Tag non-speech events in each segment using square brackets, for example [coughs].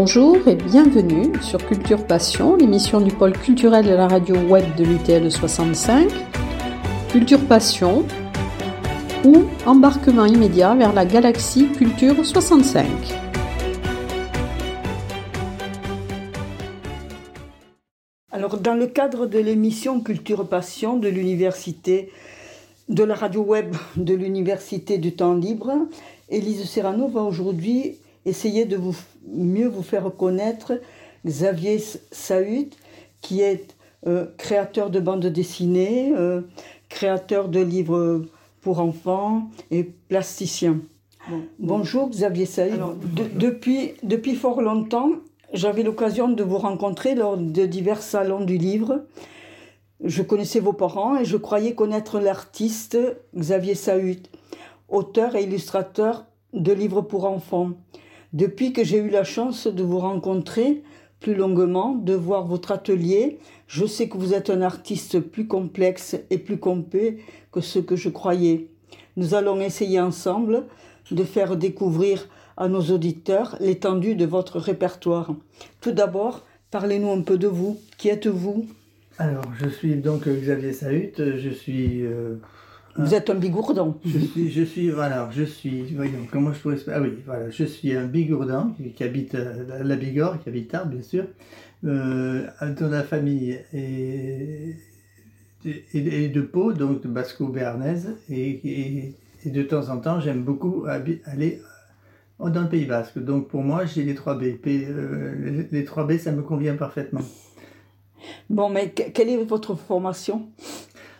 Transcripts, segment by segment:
Bonjour et bienvenue sur Culture Passion, l'émission du pôle culturel de la radio web de l'UTL 65. Culture Passion ou embarquement immédiat vers la galaxie Culture 65. Alors, dans le cadre de l'émission Culture Passion de l'université, de la radio web de l'université du temps libre, Élise Serrano va aujourd'hui essayer de vous, mieux vous faire connaître Xavier Sahut, qui est euh, créateur de bandes dessinées, euh, créateur de livres pour enfants et plasticien. Bonjour Xavier Sahut. depuis, depuis fort longtemps, j'avais l'occasion de vous rencontrer lors de divers salons du livre. Je connaissais vos parents et je croyais connaître l'artiste Xavier Sahut, auteur et illustrateur de livres pour enfants. Depuis que j'ai eu la chance de vous rencontrer plus longuement, de voir votre atelier, je sais que vous êtes un artiste plus complexe et plus complet que ce que je croyais. Nous allons essayer ensemble de faire découvrir à nos auditeurs l'étendue de votre répertoire. Tout d'abord, parlez-nous un peu de vous. Qui êtes-vous? Alors, je suis donc Xavier Sahut, je suis... Euh, vous êtes un bigourdan. Je suis, je suis, voilà, je suis, voyons, comment je pourrais, ah oui, voilà, je suis un bigourdan qui, habite euh, la Bigorre, qui habite Tarbes, bien sûr, euh, dans la famille et, et, de Pau, donc de basco-béarnaise, et, et, de temps en temps, j'aime beaucoup aller dans le Pays Basque. Donc pour moi, j'ai les 3 B. Euh, les 3 B, ça me convient parfaitement. Bon, mais quelle est votre formation?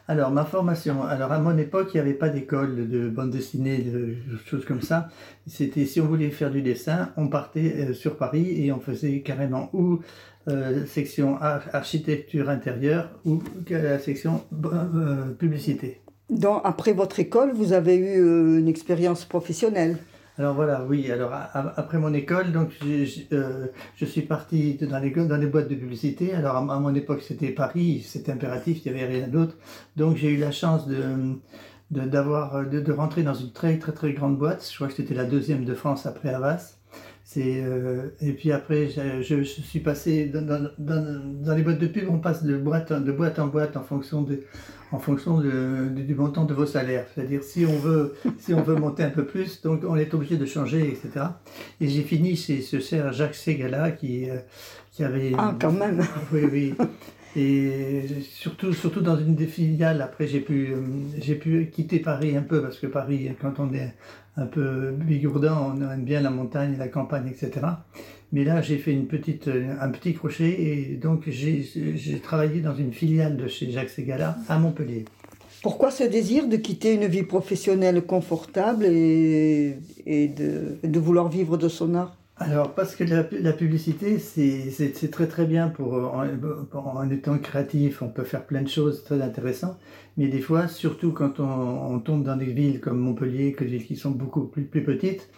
Alors, ma formation, alors à mon époque, il n'y avait pas d'école de bande dessinée, de choses comme ça. C'était, si on voulait faire du dessin, on partait euh, sur Paris et on faisait carrément ou euh, section architecture intérieure ou la section publicité. Donc, après votre école, vous avez eu une expérience professionnelle? Alors voilà, oui. Alors après mon école, donc euh, je suis parti dans les, dans les boîtes de publicité. Alors à, mon époque, c'était Paris, c'était impératif, il n'y avait rien d'autre. Donc j'ai eu la chance de d'avoir de, rentrer dans une très très très grande boîte. Je crois que c'était la deuxième de France après Havas. C'est euh, et puis après je, je, suis passé dans, dans, dans, dans, les boîtes de pub, on passe de boîte de boîte en boîte en fonction de en fonction du montant de vos salaires. C'est-à-dire si on veut [laughs] si on veut monter un peu plus, donc on est obligé de changer, etc. Et j'ai fini chez ce cher Jacques Segala qui euh, qui avait ah quand même [laughs] oui oui et surtout surtout dans une des filiales. Après j'ai pu euh, j'ai pu quitter Paris un peu parce que Paris quand on est un peu bigourdant, on aime bien la montagne, la campagne, etc. Mais là, j'ai fait une petite, euh, un petit crochet et donc j'ai travaillé dans une filiale de chez Jacques Segala à Montpellier. Pourquoi ce désir de quitter une vie professionnelle confortable et, de, vouloir vivre de son art? Alors, parce que la, publicité, c'est très très bien pour en, étant créatif, on peut faire plein de choses très intéressantes, mais des fois, surtout quand on, on tombe dans des villes comme Montpellier, que qui sont beaucoup plus, plus petites,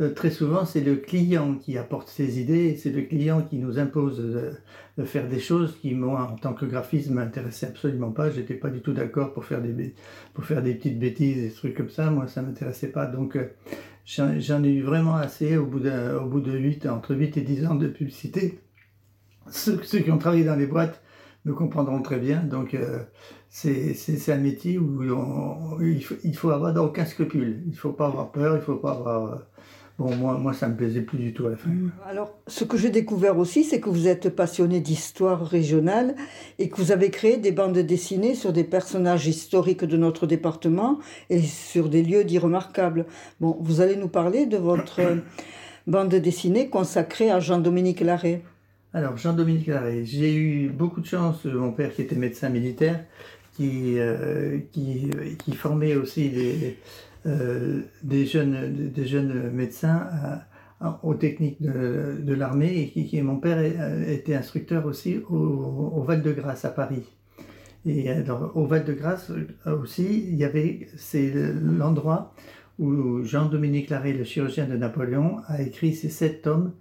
euh, très souvent, c'est le client qui apporte ses idées, c'est le client qui nous impose de, faire des choses qui, moi, en tant que graphiste, m'intéressaient absolument pas. J'étais pas du tout d'accord pour faire des pour faire des petites bêtises, des trucs comme ça. Moi, ça m'intéressait pas. Donc, euh, j'en ai eu vraiment assez au bout de, au bout de 8, entre 8 et 10 ans de publicité. Ceux, qui ont travaillé dans les boîtes me comprendront très bien. Donc, euh, c'est un métier où il, faut, il faut avoir aucun scrupule. Il faut pas avoir peur, il faut pas avoir Bon, moi, moi, ça me plaisait plus du tout à la fin. Mm. Alors, ce que j'ai découvert aussi, c'est que vous êtes passionné d'histoire régionale et que vous avez créé des bandes dessinées sur des personnages historiques de notre département et sur des lieux dits remarquables. Bon, vous allez nous parler de votre [coughs] bande dessinée consacrée à Jean-Dominique Larrey. Alors, Jean-Dominique Larrey, j'ai eu beaucoup de chance, mon père qui était médecin militaire, qui, euh, qui, qui formait aussi des euh, des, jeunes, des jeunes médecins euh, aux techniques de, l'armée et qui, mon père était instructeur aussi au, Val-de-Grâce à Paris. Et au Val-de-Grâce aussi, il y avait, c'est l'endroit où Jean-Dominique Larrey, le chirurgien de Napoléon, a écrit ces sept tomes.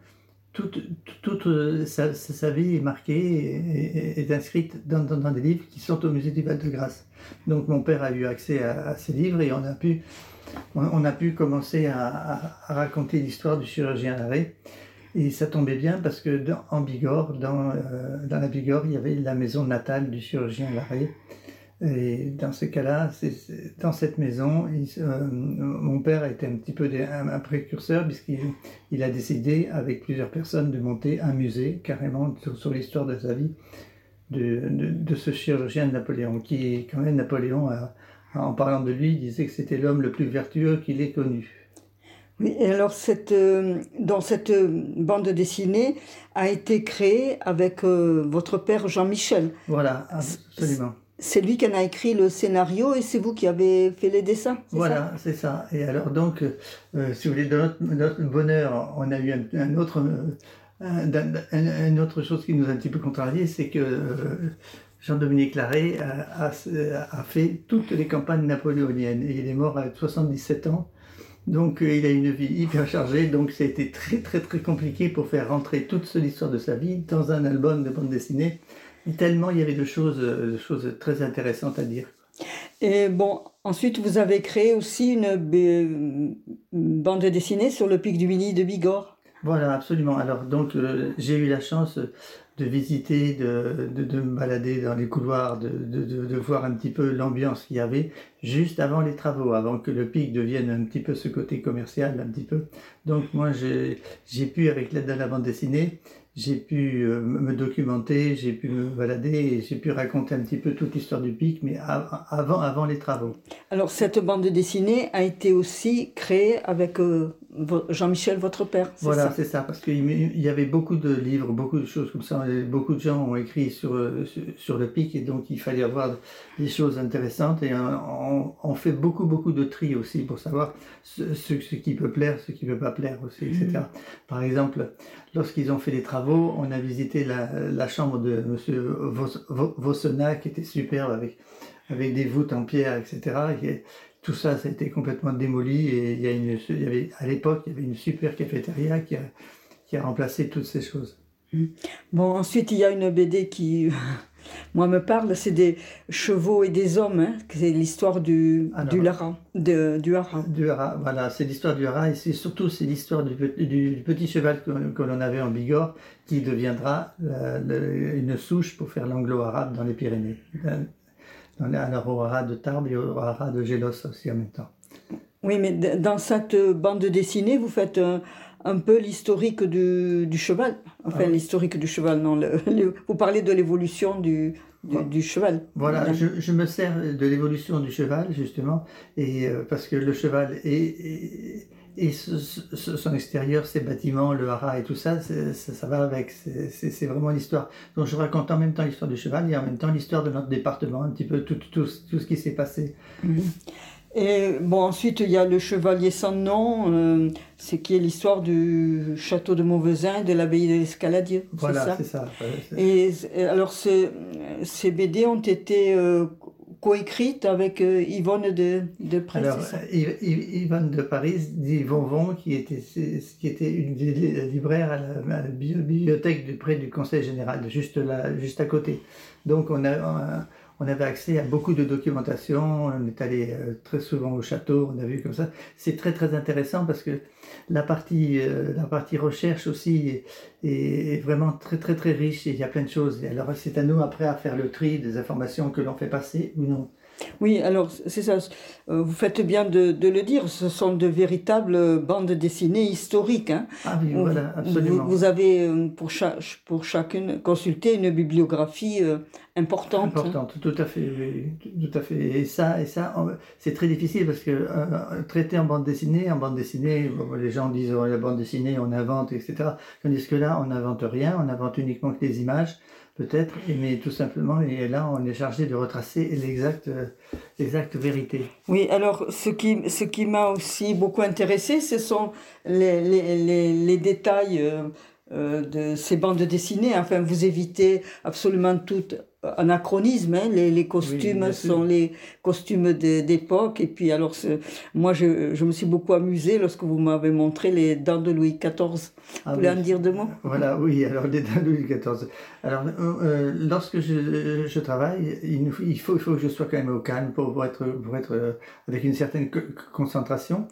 Toute, toute sa, vie est marquée et est inscrite dans, des livres qui sont au musée du Val-de-Grâce. Donc mon père a eu accès à, ces livres et on a pu on a pu commencer à, raconter l'histoire du chirurgien Larrey. Et ça tombait bien parce que en Bigorre, dans, euh, dans la Bigorre, il y avait la maison natale du chirurgien Larrey. Et dans ce cas-là, dans cette maison, il, euh, mon père était un petit peu des, un, un, précurseur puisqu'il il a décidé, avec plusieurs personnes, de monter un musée carrément sur, sur l'histoire de sa vie de, de, de, ce chirurgien de Napoléon, qui, quand même, Napoléon, a, en parlant de lui, disait que c'était l'homme le plus vertueux qu'il ait connu. Oui, et alors cette, euh, dans cette bande dessinée a été créée avec euh, votre père Jean-Michel. Voilà, absolument. C'est lui qui en a écrit le scénario et c'est vous qui avez fait les dessins. Voilà, c'est ça. Et alors donc, euh, si vous voulez, de notre, bonheur, on a eu un, autre, un, un, une autre chose qui nous a un petit peu contrarié, c'est que euh, Jean-Dominique a, a, fait toutes les campagnes napoléoniennes et il est mort à 77 ans. Donc euh, il a une vie hyper chargée, donc ça a été très très très compliqué pour faire rentrer toute l'histoire de sa vie dans un album de bande dessinée. Tellement il y avait de choses, de choses très intéressantes à dire. Et bon, ensuite vous avez créé aussi une, bande dessinée sur le pic du Mini de Bigorre. Voilà, absolument. Alors donc euh, j'ai eu la chance de visiter, de, de, de, me balader dans les couloirs, de, de, de voir un petit peu l'ambiance qu'il y avait juste avant les travaux, avant que le pic devienne un petit peu ce côté commercial, un petit peu. Donc moi j'ai pu, avec l'aide de la bande dessinée, j'ai pu euh, me documenter, j'ai pu me balader j'ai pu raconter un petit peu toute l'histoire du pic, mais avant, avant les travaux. Alors cette bande dessinée a été aussi créée avec euh, Jean-Michel, votre père. Voilà, c'est ça, parce qu'il y avait beaucoup de livres, beaucoup de choses comme ça. Beaucoup de gens ont écrit sur, sur, sur le pic et donc il fallait avoir des choses intéressantes et on, on, fait beaucoup, beaucoup de tri aussi pour savoir ce, ce, ce qui peut plaire, ce qui ne peut pas plaire aussi, etc. Mmh. Par exemple, lorsqu'ils ont fait les travaux, on a visité la, la chambre de monsieur Vossena qui était superbe avec, avec des voûtes en pierre, etc. Et, tout ça, ça a été complètement démoli et il y, a une, il y avait, à l'époque, il y avait une super cafétéria qui a, qui a remplacé toutes ces choses. Bon, ensuite, il y a une BD qui, [laughs] moi, me parle, c'est des chevaux et des hommes, hein, c'est l'histoire du, Alors, du Lara, de, du Hara. Du Hara, voilà, c'est l'histoire du Hara et c'est surtout c'est l'histoire du, du, petit cheval que, que l'on avait en Bigorre qui deviendra la, la, une souche pour faire l'anglo-arabe dans les Pyrénées alors au haras de Tarbes et au haras de Gélos aussi en même temps. Oui, mais dans cette bande dessinée, vous faites un, un peu l'historique du, du, cheval. Enfin, ah. l'historique du cheval, non. Le, le, vous parlez de l'évolution du, du, du, cheval. Voilà, je, je, me sers de l'évolution du cheval, justement, et euh, parce que le cheval est, est et ce, ce, son extérieur, ses bâtiments, le haras et tout ça, ça, ça, va avec. C'est vraiment l'histoire. Donc je raconte en même temps l'histoire du cheval et en même temps l'histoire de notre département, un petit peu tout, tout, tout ce qui s'est passé. Mmh. Et bon, ensuite, il y a le chevalier sans nom, euh, c'est qui est l'histoire du château de Mauvesin, de l'abbaye de l'Escaladier. Voilà, c'est ça. ça et, et, alors, ces, ces BD ont été euh, coécrite avec euh, Yvonne de, de Paris. Alors, Yvonne de Paris, dit Vonvon, qui était, qui était une libraire à la, à la bibliothèque du, près du Conseil général, juste, là, juste à côté. Donc, on, a, on avait accès à beaucoup de documentation, on est allé euh, très souvent au château, on a vu comme ça. C'est très, très intéressant parce que la partie, euh, la partie recherche aussi est, vraiment très très très riche et il y a plein de choses. Alors c'est à nous après à faire le tri des informations que l'on fait passer ou non. Oui, alors c'est ça. Euh, vous faites bien de, de, le dire. Ce sont de véritables bandes dessinées historiques. Hein. Ah oui, voilà, absolument. Vous, vous, avez euh, pour, chaque, pour chacune consulté une bibliographie euh, importante. Importante, tout à fait, oui, tout à fait. Et ça, et ça, c'est très difficile parce que euh, traiter en bande dessinée, en bande dessinée, les gens disent oh, la bande dessinée, on invente, etc. Tandis que là, on n'invente rien, on invente uniquement que des images peut-être, mais tout simplement, et là, on est chargé de retracer l'exacte, vérité. Oui, alors, ce qui, ce qui m'a aussi beaucoup intéressé, ce sont les, les, les, les détails euh, euh, de ces bandes dessinées. Enfin, vous évitez absolument toute anachronisme. Hein. Les, les, costumes sont les costumes d'époque. Et puis, alors, moi, je, je, me suis beaucoup amusée lorsque vous m'avez montré les dents de Louis XIV. Ah, vous voulez en dire deux mots? Voilà, oui, alors les dents de Louis XIV. Alors, euh, lorsque je, je travaille, il, il, faut, il faut que je sois quand même au calme pour, être, pour être euh, avec une certaine concentration.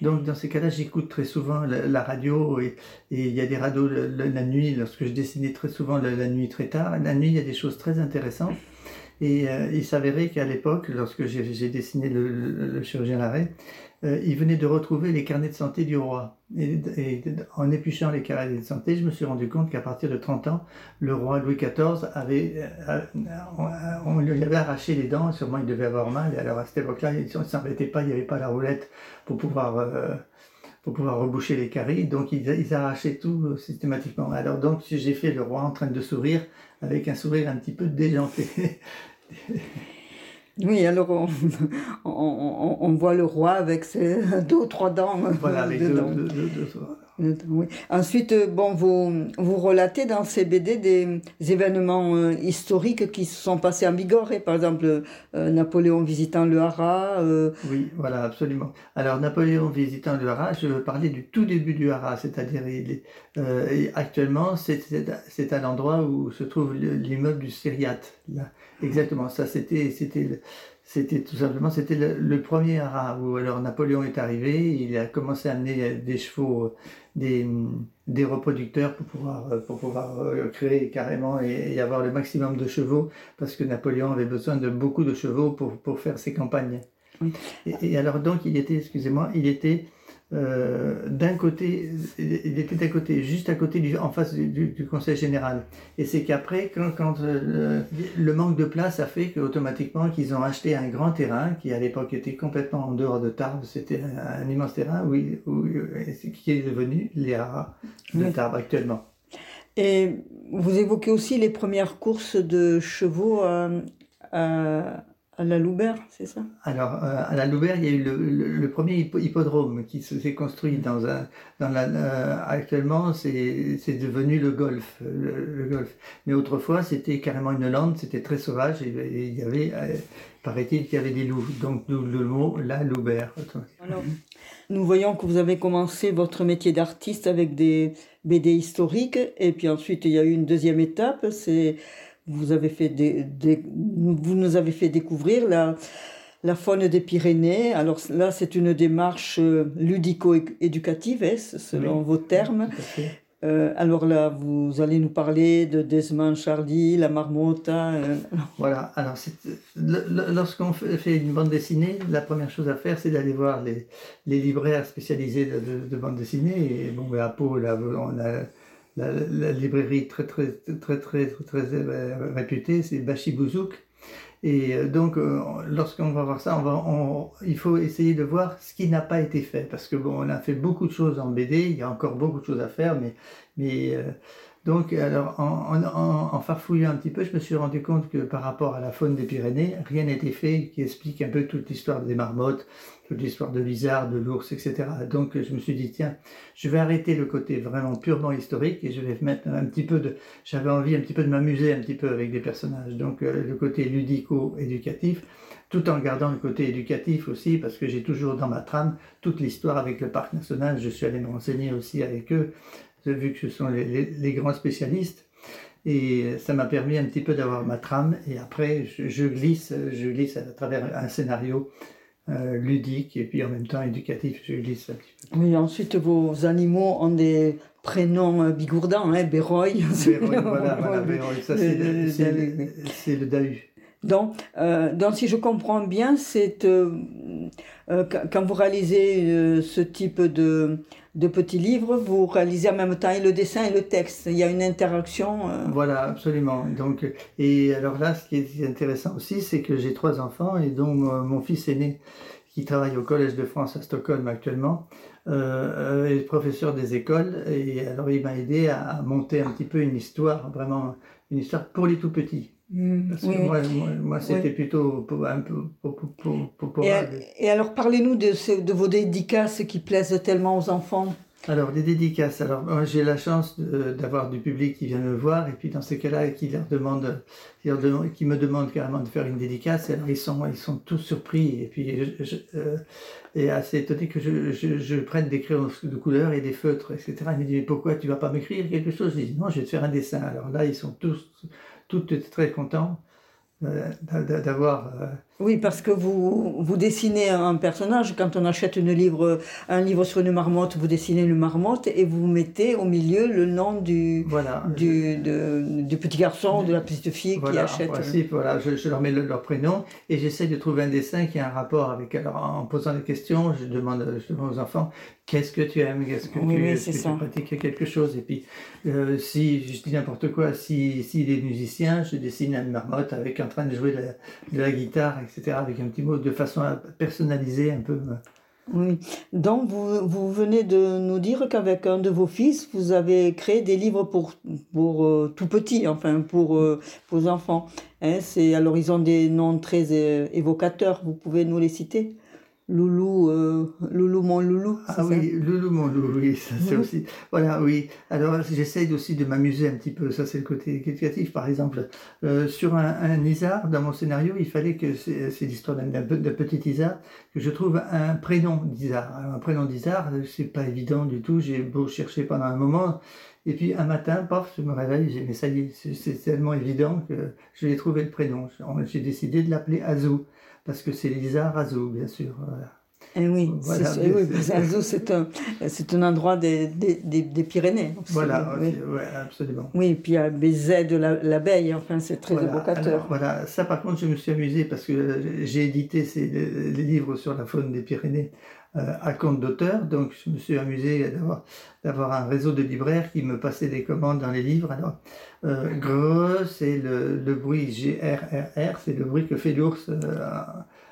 Donc dans ces cas-là, j'écoute très souvent la, radio et, il y a des radios la, nuit, lorsque je dessinais très souvent la, nuit très tard. La nuit, il y a des choses très intéressantes. Et euh, il s'avérait qu'à l'époque, lorsque j'ai dessiné le, le, chirurgien Larrey, euh, il venait de retrouver les carnets de santé du roi. Et, en épluchant les carnets de santé, je me suis rendu compte qu'à partir de 30 ans, le roi Louis XIV avait, euh, on, lui avait arraché les dents, sûrement il devait avoir mal. Et alors à cette époque-là, il ne s'embêtait pas, il n'y avait pas la roulette pour pouvoir, pour pouvoir reboucher les caries. Donc ils arrachaient tout systématiquement. Alors donc j'ai fait le roi en train de sourire, avec un sourire un petit peu déjanté. [laughs] Oui, alors on, on, on, voit le roi avec ses [laughs] deux ou trois dents. Voilà, avec deux, Ensuite, euh, bon, vous, vous relatez dans ces BD des événements euh, historiques qui se sont passés en Bigorre, par exemple euh, Napoléon visitant le Haras. Oui, voilà, absolument. Alors Napoléon visitant le Haras, je veux parler du tout début du Haras, c'est-à-dire actuellement c'est à l'endroit où se trouve l'immeuble du Syriat. Là. Exactement, ça c'était c'était c'était tout simplement c'était le, premier haras où alors Napoléon est arrivé, il a commencé à amener des chevaux, des, des reproducteurs pour pouvoir pour pouvoir euh, créer carrément et, avoir le maximum de chevaux parce que Napoléon avait besoin de beaucoup de chevaux pour pour faire ses campagnes. Et, et alors donc il était, excusez-moi, il était euh, d'un côté, il était d'un côté, juste à côté du, en face du, conseil général. Et c'est qu'après, quand, quand euh, le, manque de place a fait qu'automatiquement qu'ils ont acheté un grand terrain qui à l'époque était complètement en dehors de Tarbes, c'était un, immense terrain où, où, qui est devenu les haras de Tarbes actuellement. Et vous évoquez aussi les premières courses de chevaux euh, à la Loubert, c'est ça? Alors, euh, à la Loubert, il y a eu le, premier hippodrome qui s'est construit dans un. Dans la, euh, actuellement, c'est devenu le golf, le, golf. Mais autrefois, c'était carrément une lande, c'était très sauvage et, il y avait, euh, paraît-il, qu'il y avait des loups. Donc, le mot la Loubert. Alors, nous voyons que vous avez commencé votre métier d'artiste avec des BD historiques et puis ensuite, il y a eu une deuxième étape, c'est vous, avez fait des, vous nous avez fait découvrir la, la faune des Pyrénées. Alors là, c'est une démarche euh, ludico-éducative, hein, selon vos termes? Euh, alors là, vous allez nous parler de Desmond Charlie, la marmotte. Euh. Voilà, alors lorsqu'on fait une bande dessinée, la première chose à faire, c'est d'aller voir les, les, libraires spécialisés de, de, bande dessinée. Et bon, ben, à Pau, là, on a la, librairie très très très très très, très euh, réputée, c'est Bashi Bouzouk. Et euh, donc, euh, lorsqu'on va voir ça, on va, il faut essayer de voir ce qui n'a pas été fait. Parce que bon, on a fait beaucoup de choses en BD, il y a encore beaucoup de choses à faire, mais, mais donc, alors, en, farfouillant un petit peu, je me suis rendu compte que par rapport à la faune des Pyrénées, rien n'était fait qui explique un peu toute l'histoire des marmottes, toute l'histoire de l'isard, de l'ours, etc. Donc, je me suis dit, tiens, je vais arrêter le côté vraiment purement historique et je vais mettre un petit peu de, j'avais envie un petit peu de m'amuser un petit peu avec des personnages. Donc, euh, le côté ludico-éducatif, tout en gardant le côté éducatif aussi, parce que j'ai toujours dans ma trame toute l'histoire avec le parc national. Je suis allé me renseigner aussi avec eux vu que ce sont les, grands spécialistes. Et ça m'a permis un petit peu d'avoir ma trame. Et après, je, glisse, je glisse à travers un scénario euh, ludique et puis en même temps éducatif. Je glisse un petit peu. Oui, ensuite, vos animaux ont des prénoms euh, bigourdants, hein, Béroy. voilà, voilà [laughs] Ça, c'est le, Dahu. Donc, euh, donc, si je comprends bien, c'est quand vous réalisez ce type de, de petits livres, vous réalisez en même temps et le dessin et le texte. Il y a une interaction. Euh. Voilà, absolument. Donc, et alors là, ce qui est intéressant aussi, c'est que j'ai trois enfants et dont mon fils aîné, qui travaille au Collège de France à Stockholm actuellement, euh, est professeur des écoles. Et alors, il m'a aidé à monter un petit peu une histoire, vraiment une histoire pour les tout petits. Mmh, Parce que moi, moi, c'était plutôt un peu pour, et, et, alors, parlez-nous de, de, vos dédicaces qui plaisent tellement aux enfants. Alors, des dédicaces. Alors, moi, j'ai la chance d'avoir du public qui vient me voir, et puis dans ces cas-là, qui leur demande, qui, leur demande, qui me demande carrément de faire une dédicace. Alors, ils sont, ils sont tous surpris, et puis, je, euh, et assez étonné que je, je, je, prenne des crayons de couleur et des feutres, etc. Ils me disent, mais pourquoi tu vas pas m'écrire quelque chose? Je dis, non, je vais te faire un dessin. Alors là, ils sont tous, tous très contents. Euh, d'avoir. Oui, parce que vous, vous dessinez un personnage. Quand on achète une livre, un livre sur une marmotte, vous dessinez une marmotte et vous mettez au milieu le nom du, voilà, du, du petit garçon ou de la petite fille qui achète. voilà, je, je, leur mets leur prénom et j'essaie de trouver un dessin qui a un rapport avec. Alors, en posant des questions, je demande, je demande aux enfants qu'est-ce que tu aimes, qu'est-ce que, tu, pratiques quelque chose? Et puis, euh, si je dis n'importe quoi, s'il si, est musicien, je dessine une marmotte avec en train de jouer de la, de la, guitare, etc., avec un petit mot de façon à personnaliser un peu. Oui. Donc, vous, vous venez de nous dire qu'avec un de vos fils, vous avez créé des livres pour, pour euh, tout petits, enfin, pour, euh, pour enfants. Hein, c'est, alors, ils ont des noms très évocateurs. Vous pouvez nous les citer? Loulou, euh, Loulou mon Loulou. Ah oui, Loulou mon Loulou, oui, ça c'est aussi. Voilà, oui. Alors j'essaye aussi de m'amuser un petit peu, ça c'est le côté créatif. Par exemple, euh, sur un, un, Isard, dans mon scénario, il fallait que, c'est l'histoire d'un petit Isard, que je trouve un prénom d'Isard. un prénom d'Isard, c'est pas évident du tout, j'ai beau chercher pendant un moment. Et puis un matin, paf, je me réveille, j'ai mais ça y est, c'est tellement évident que je vais trouver le prénom. J'ai décidé de l'appeler Azou parce que c'est Lisa Razou, bien sûr. Et eh oui, voilà, Azou, c'est un, c'est un endroit des, des, des, Pyrénées. Voilà, oui. absolument. Oui, et puis il y a BZ de l'abeille, enfin, c'est très évocateur. voilà, ça par contre, je me suis amusé parce que j'ai édité ces, les livres sur la faune des Pyrénées euh, à compte d'auteur, donc je me suis amusé d'avoir, d'avoir un réseau de libraires qui me passaient des commandes dans les livres. Alors, euh, gre, c'est le, le, bruit G-R-R-R, c'est le bruit que fait l'ours euh,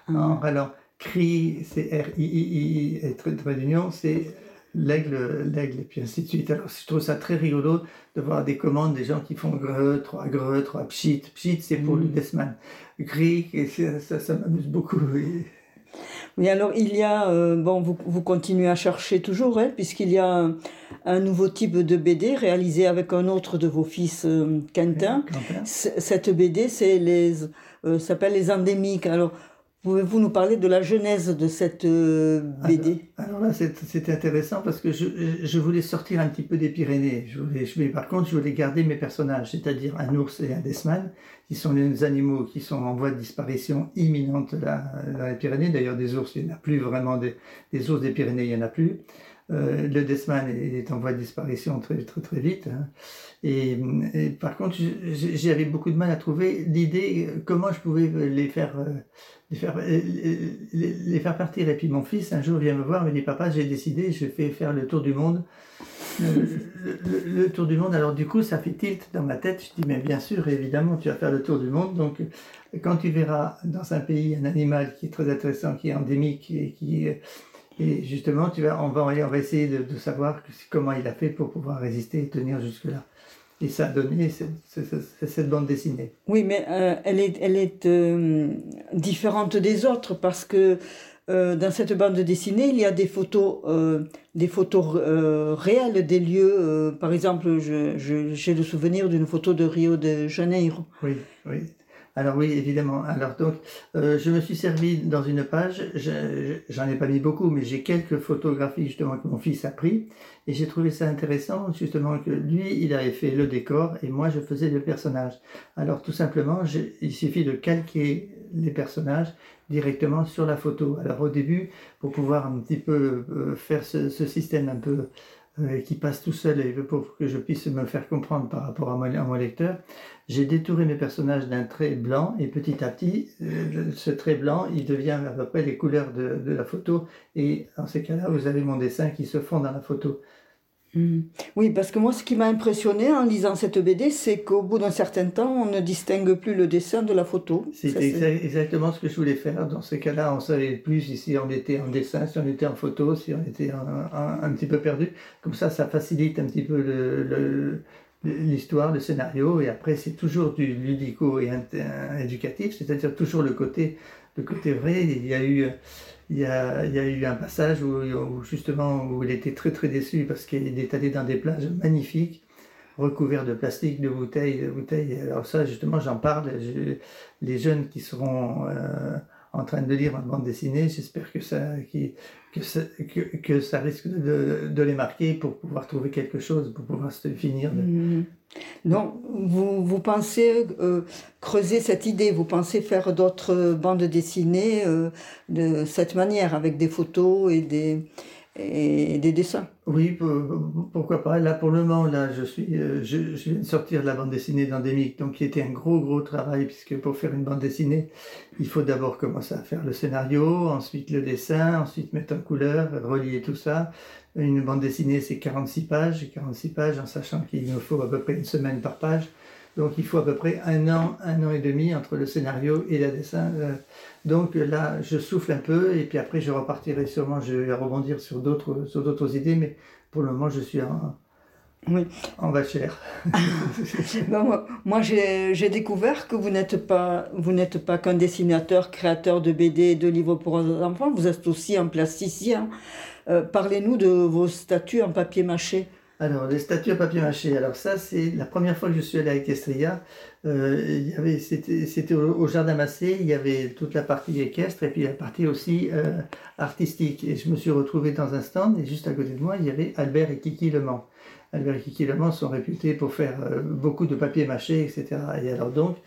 en râlant. Cri, c'est R-I-I-I, et trait, d'union, c'est l'aigle, l'aigle, et puis ainsi de suite. Alors, je trouve ça très rigolo de voir des commandes des gens qui font gre, trois gre, trois pchit. Pchit, c'est pour le mm. Desman. Gris, et ça, ça, m'amuse beaucoup. Oui, alors il y a, euh, bon, vous, vous, continuez à chercher toujours, hein, puisqu'il y a un, nouveau type de BD réalisé avec un autre de vos fils, euh, Quentin. Cette BD, c'est les, euh, s'appelle les endémiques. Alors, Pouvez-vous nous parler de la genèse de cette euh, BD alors, là, c'était intéressant parce que je, je, voulais sortir un petit peu des Pyrénées. Je voulais, par contre, je voulais garder mes personnages, c'est-à-dire un ours et un desman, qui sont les animaux qui sont en voie de disparition imminente dans les Pyrénées. D'ailleurs, des ours, il n'y en a plus vraiment. Des, des ours des Pyrénées, il n'y en a plus. Euh, le Desman est en voie de disparition très très très vite. Hein. Et, par contre, j'avais beaucoup de mal à trouver l'idée comment je pouvais les faire euh, les faire partir. Et puis mon fils un jour vient me voir, me dit papa, j'ai décidé, je vais faire le tour du monde. Le, tour du monde. Alors du coup, ça fait tilt dans ma tête. Je dis mais bien sûr, évidemment, tu vas faire le tour du monde. Donc quand tu verras dans un pays un animal qui est très intéressant, qui est endémique et qui et justement, tu vas, on, va, on va essayer de, de, savoir comment il a fait pour pouvoir résister et tenir jusque-là. Et ça a donné cette, cette, bande dessinée. Oui, mais euh, elle est, elle est euh, différente des autres parce que euh, dans cette bande dessinée, il y a des photos, des photos réelles des lieux. par exemple, j'ai je, le souvenir d'une photo de Rio de Janeiro. Oui, oui. Alors oui, évidemment. Alors donc, euh, je me suis servi dans une page, j'en ai pas mis beaucoup, mais j'ai quelques photographies justement que mon fils a pris, et j'ai trouvé ça intéressant justement que lui, il avait fait le décor et moi, je faisais le personnage. Alors tout simplement, il suffit de calquer les personnages directement sur la photo. Alors au début, pour pouvoir un petit peu euh, faire ce, ce système un peu euh, qui passe tout seul et pour que je puisse me faire comprendre par rapport à mon, lecteur, j'ai détouré mes personnages d'un trait blanc et petit à petit, euh, ce trait blanc, il devient à peu près les couleurs de, de la photo et en ces cas-là, vous avez mon dessin qui se fond dans la photo. Hmm. Oui, parce que moi, ce qui m'a impressionné en lisant cette BD, c'est qu'au bout d'un certain temps, on ne distingue plus le dessin de la photo. C'est exactement ce que je voulais faire. Dans ces cas-là, on savait plus si on était en dessin, si on était en photo, si on était un, petit peu perdu. Comme ça, ça facilite un petit peu l'histoire, le, scénario. Et après, c'est toujours du ludico et éducatif, c'est-à-dire toujours le côté, le côté vrai. Il y a eu il y, a, il y a eu un passage où, justement où il était très très déçu parce qu'il est allé dans des plages magnifiques recouverts de plastique, de bouteilles, de bouteilles. Alors ça, justement, j'en parle. les jeunes qui seront euh, en train de lire ma bande dessinée, j'espère que ça, que, risque de, les marquer pour pouvoir trouver quelque chose, pour pouvoir se finir. De... Mmh. Donc, vous, vous pensez euh, creuser cette idée, vous pensez faire d'autres bandes dessinées euh, de cette manière, avec des photos et des, et des dessins. Oui, pourquoi pas. Là, pour le moment, là, je suis, euh, je, viens de sortir de la bande dessinée d'Endémique, donc qui était un gros, gros travail, puisque pour faire une bande dessinée, il faut d'abord commencer à faire le scénario, ensuite le dessin, ensuite mettre en couleur, relier tout ça. Une bande dessinée, c'est 46 pages, 46 pages, en sachant qu'il nous faut à peu près une semaine par page. Donc il faut à peu près un an, un an et demi entre le scénario et le dessin. Euh, donc là, je souffle un peu et puis après je repartirai sûrement, je vais rebondir sur d'autres, sur d'autres idées, mais pour le moment je suis en, oui. en vachère. [laughs] ben, moi, j'ai, découvert que vous n'êtes pas, vous n'êtes pas qu'un dessinateur, créateur de BD et de livres pour enfants, vous êtes aussi un plasticien. Euh, parlez-nous de vos statues en papier mâché. Alors, les statues à papier mâché. Alors ça, c'est la première fois que je suis allé à Equestria. Euh, c'était, au, Jardin Massé, il y avait toute la partie équestre et puis la partie aussi euh, artistique. Et je me suis retrouvé dans un stand et juste à côté de moi, il y avait Albert et Kiki Le Mans. Albert et Kiki Le Mans sont réputés pour faire euh, beaucoup de papier mâché, etc. Et alors donc,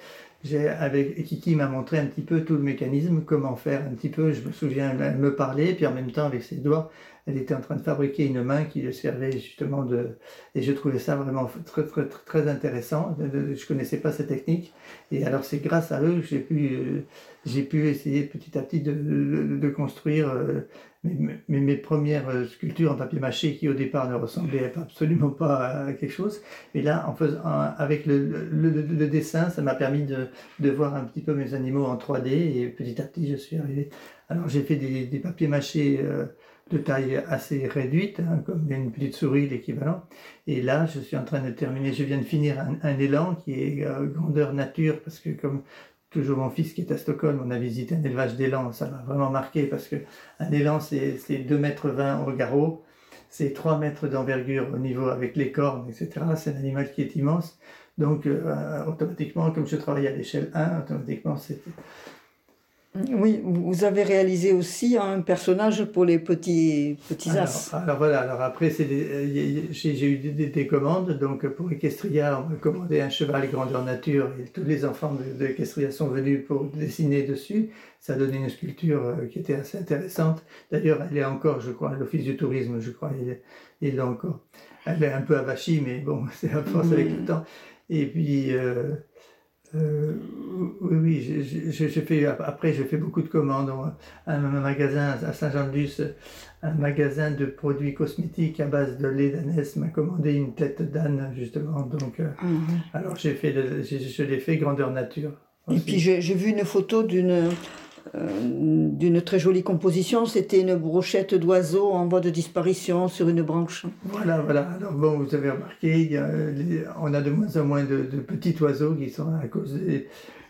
avec Kiki m'a montré un petit peu tout le mécanisme, comment faire un petit peu. Je me souviens, elle me parlait, puis en même temps avec ses doigts, elle était en train de fabriquer une main qui le servait justement de... Et je trouvais ça vraiment très, très, très intéressant. Je connaissais pas cette technique. Et alors c'est grâce à eux que j'ai pu, euh, j'ai pu essayer petit à petit de, construire euh, mes, mes, premières euh, sculptures en papier mâché qui au départ ne ressemblaient absolument pas à quelque chose. Et là, en faisant, avec le dessin, ça m'a permis de, de voir un petit peu mes animaux en 3D. Et petit à petit, je suis arrivé. Alors j'ai fait des, des papiers mâchés de taille assez réduite, hein, comme une petite souris, l'équivalent. Et là, je suis en train de terminer, je viens de finir un, élan qui est euh, grandeur nature, parce que comme toujours mon fils qui est à Stockholm, on a visité un élevage d'élan, ça m'a vraiment marqué, parce que un élan, c'est 2 mètres 20 au garrot, c'est 3 mètres d'envergure au niveau avec les cornes, etc. C'est un animal qui est immense. Donc, euh, automatiquement, comme je travaille à l'échelle 1, automatiquement, c'était oui, vous avez réalisé aussi un personnage pour les petits, petits as. Alors, voilà, alors après, euh, j'ai eu des, commandes. Donc pour Equestria, on m'a commandé un cheval grandeur nature et tous les enfants de, de sont venus pour dessiner dessus. Ça a donné une sculpture euh, qui était assez intéressante. D'ailleurs, elle est encore, je crois, à l'Office du tourisme, je crois, il l'a encore. Elle est un peu avachie, mais bon, [laughs] c'est à force avec le temps. Et puis. Euh, euh, oui, oui, j'ai fait, après j'ai fait beaucoup de commandes. Un, magasin à Saint-Jean-de-Luz, un magasin de produits cosmétiques à base de lait d'ânesse m'a commandé une tête d'âne justement. Donc, euh, mhm. alors j'ai fait, je l'ai fait grandeur nature. Et puis j'ai vu une photo d'une d'une très jolie composition. C'était une brochette d'oiseaux en voie de disparition sur une branche. Voilà, voilà. Alors bon, vous avez remarqué, on a de moins en moins de, petits oiseaux qui sont à cause des,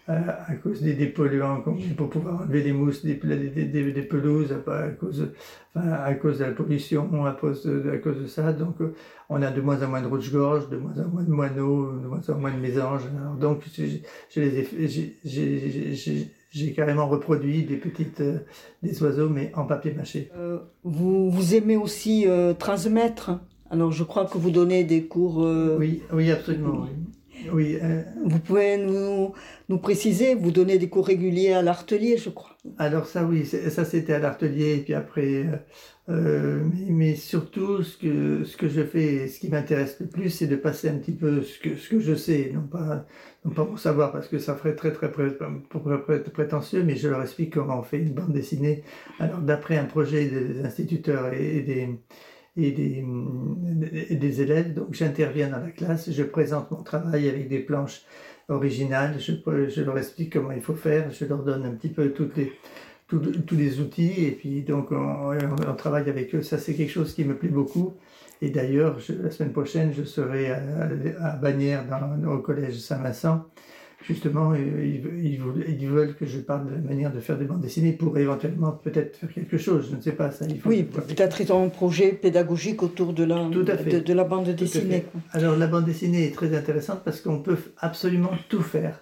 euh, à cause des, polluants, pour pouvoir enlever les mousses des, des, pelouses, à cause, à cause de la pollution, à cause de, à cause de ça. Donc, euh, on a de moins en moins de rouge-gorge, de moins en moins de moineaux, de moins en moins de mésanges. Donc, je, les ai, carrément reproduit des petites euh, des oiseaux, mais en papier mâché. Euh, vous, vous aimez aussi euh, transmettre? Alors, je crois que vous donnez des cours. Oui, oui, absolument. Oui. Vous pouvez nous, nous préciser, vous donnez des cours réguliers à l'artelier, je crois. Alors ça, oui, ça c'était à l'artelier, et puis après, mais, mais, surtout, ce que, ce que je fais, ce qui m'intéresse le plus, c'est de passer un petit peu ce que, ce que je sais, non pas non pas pour savoir parce que ça ferait très très, prétentieux, mais je leur explique comment on fait une bande dessinée. Alors d'après un projet des instituteurs et des, et des, des élèves, donc j'interviens dans la classe, je présente mon travail avec des planches originales, je, je leur explique comment il faut faire, je leur donne un petit peu toutes les, tous, les outils et puis donc on, on travaille avec eux. Ça c'est quelque chose qui me plaît beaucoup. Et d'ailleurs, la semaine prochaine, je serai à, à Bagnères, dans, au collège Saint-Vincent, justement, ils, ils, veulent que je parle de la manière de faire des bandes dessinées pour éventuellement peut-être faire quelque chose. Je ne sais pas ça. Il faut oui, peut-être ils ont un projet pédagogique autour de la, de, de, la bande dessinée. Alors la bande dessinée est très intéressante parce qu'on peut absolument tout faire.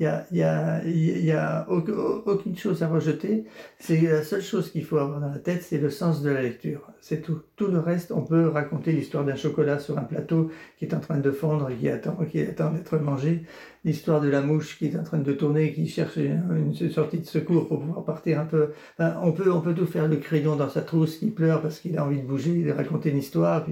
Il n'y a, y a, y a aucune chose à rejeter. C'est la seule chose qu'il faut avoir dans la tête, c'est le sens de la lecture. C'est tout. Tout le reste, on peut raconter l'histoire d'un chocolat sur un plateau qui est en train de fondre qui attend, qui attend d'être mangé. L'histoire de la mouche qui est en train de tourner, qui cherche une, sortie de secours pour pouvoir partir un peu. on peut, on peut tout faire. Le crayon dans sa trousse qui pleure parce qu'il a envie de bouger, de raconter une histoire.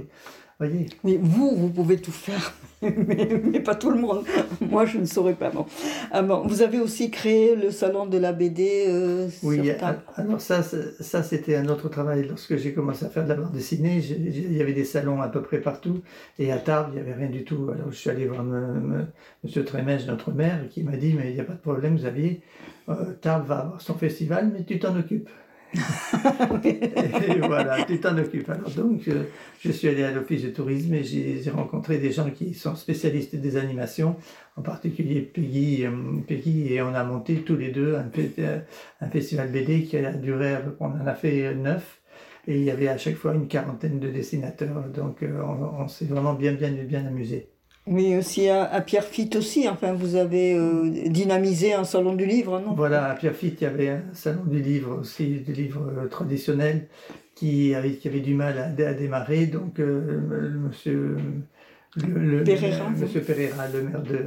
Voyez. Mais vous, vous pouvez tout faire, [laughs] mais, pas tout le monde. Moi, je ne saurais pas. Bon. Ah bon. Vous avez aussi créé le salon de la BD. Euh, oui, alors ça, ça c'était un autre travail. Lorsque j'ai commencé à faire de la bande dessinée, il y avait des salons à peu près partout. Et à Tarbes, il n'y avait rien du tout. Alors je suis allé voir M. Trémège, notre maire, qui m'a dit Mais il n'y a pas de problème, Xavier. Euh, Tarbes va avoir son festival, mais tu t'en occupes et voilà, tu t'en occupes. Alors donc, euh, je, suis allé à l'office de tourisme et j'ai rencontré des gens qui sont spécialistes des animations, en particulier Peggy, euh, Peggy et on a monté tous les deux un, euh, festival BD qui a duré, on en a fait neuf. Et il y avait à chaque fois une quarantaine de dessinateurs, donc on, on s'est vraiment bien, bien, bien amusé. Oui, aussi à, Pierrefitte aussi, enfin vous avez euh, dynamisé un salon du livre, non? Voilà, à Pierrefitte, il y avait un salon du livre aussi, du livre euh, traditionnel, qui avait, qui avait du mal à, démarrer, donc euh, monsieur... Le, Pereira, monsieur Pereira, le maire de,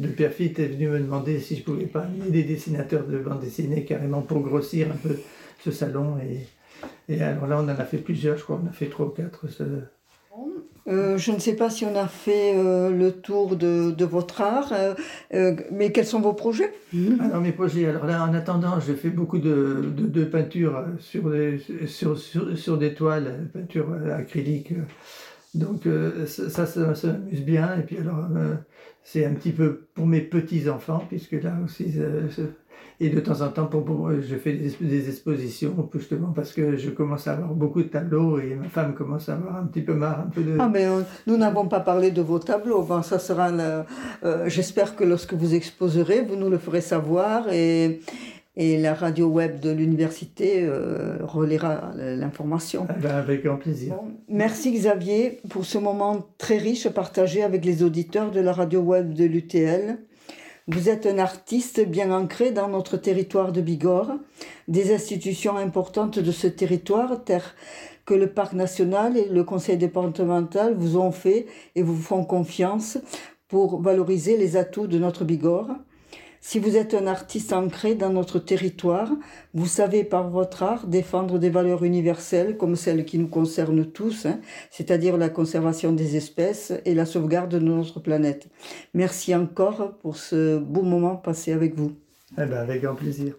de Pierrefitte, est venu me demander si je pouvais pas amener des dessinateurs de bande dessinée carrément pour grossir un peu ce salon. Et, et alors là, on en a fait plusieurs, je crois, on a fait trois ou quatre. Ce, euh, je ne sais pas si on a fait euh, le tour de, votre art, euh, mais quels sont vos projets? Alors mes projets, alors là en attendant, je fais beaucoup de, de, de peinture sur des, toiles, peinture acrylique. Donc ça, ça, ça m'amuse bien. Et puis alors c'est un petit peu pour mes petits-enfants, puisque là aussi et de temps en temps, pour, je fais des, expositions, justement parce que je commence à avoir beaucoup de tableaux et ma femme commence à avoir un petit peu marre un peu de... Ah, mais euh, nous n'avons pas parlé de vos tableaux. Bon, ça sera... Euh, j'espère que lorsque vous exposerez, vous nous le ferez savoir et, et la radio web de l'université euh, relaiera l'information. Ah ben, avec grand plaisir. merci Xavier pour ce moment très riche partagé avec les auditeurs de la radio web de l'UTL. Vous êtes un artiste bien ancré dans notre territoire de Bigorre. Des institutions importantes de ce territoire, terre que le parc national et le conseil départemental vous ont fait et vous font confiance pour valoriser les atouts de notre Bigorre. Si vous êtes un artiste ancré dans notre territoire, vous savez par votre art défendre des valeurs universelles comme celles qui nous concernent tous, hein, c'est-à-dire la conservation des espèces et la sauvegarde de notre planète. Merci encore pour ce beau moment passé avec vous. Eh ben, avec grand plaisir.